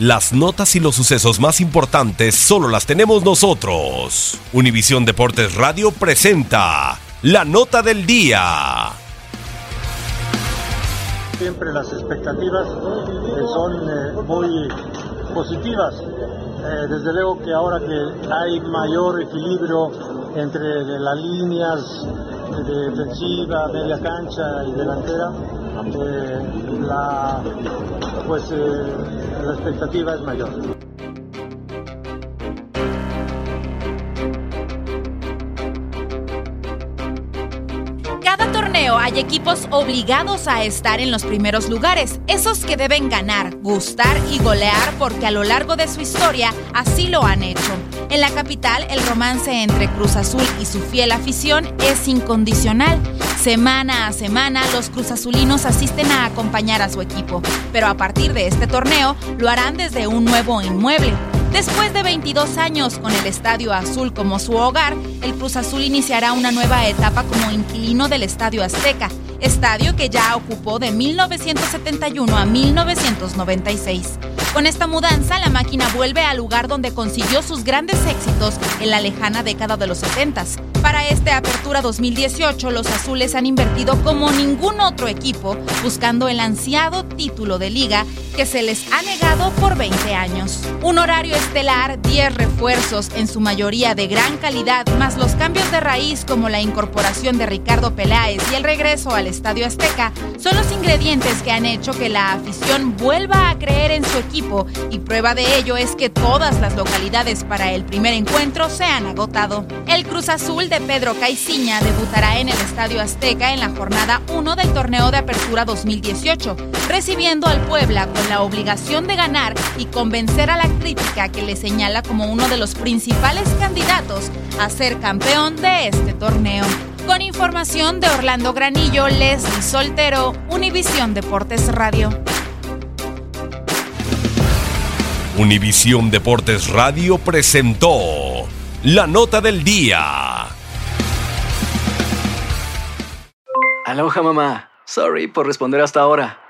Las notas y los sucesos más importantes solo las tenemos nosotros. Univisión Deportes Radio presenta la nota del día. Siempre las expectativas son eh, muy positivas. Eh, desde luego que ahora que hay mayor equilibrio entre las líneas de defensiva, media cancha y delantera, la, pues, eh, la expectativa es mayor. Torneo hay equipos obligados a estar en los primeros lugares, esos que deben ganar, gustar y golear porque a lo largo de su historia así lo han hecho. En la capital, el romance entre Cruz Azul y su fiel afición es incondicional. Semana a semana, los cruzazulinos asisten a acompañar a su equipo, pero a partir de este torneo lo harán desde un nuevo inmueble. Después de 22 años con el Estadio Azul como su hogar, el Cruz Azul iniciará una nueva etapa como inquilino del Estadio Azteca, estadio que ya ocupó de 1971 a 1996. Con esta mudanza, la máquina vuelve al lugar donde consiguió sus grandes éxitos en la lejana década de los 70. Para esta apertura 2018, los azules han invertido como ningún otro equipo, buscando el ansiado título de liga que se les ha negado por 20 años. Un horario estelar, 10 refuerzos, en su mayoría de gran calidad, más los cambios de raíz como la incorporación de Ricardo Peláez y el regreso al Estadio Azteca, son los ingredientes que han hecho que la afición vuelva a creer en su equipo y prueba de ello es que todas las localidades para el primer encuentro se han agotado. El Cruz Azul de Pedro Caiciña debutará en el Estadio Azteca en la jornada 1 del torneo de apertura 2018, recibiendo al Puebla la obligación de ganar y convencer a la crítica que le señala como uno de los principales candidatos a ser campeón de este torneo. Con información de Orlando Granillo, Leslie Soltero, Univisión Deportes Radio. Univisión Deportes Radio presentó la nota del día. Aloha mamá. Sorry por responder hasta ahora.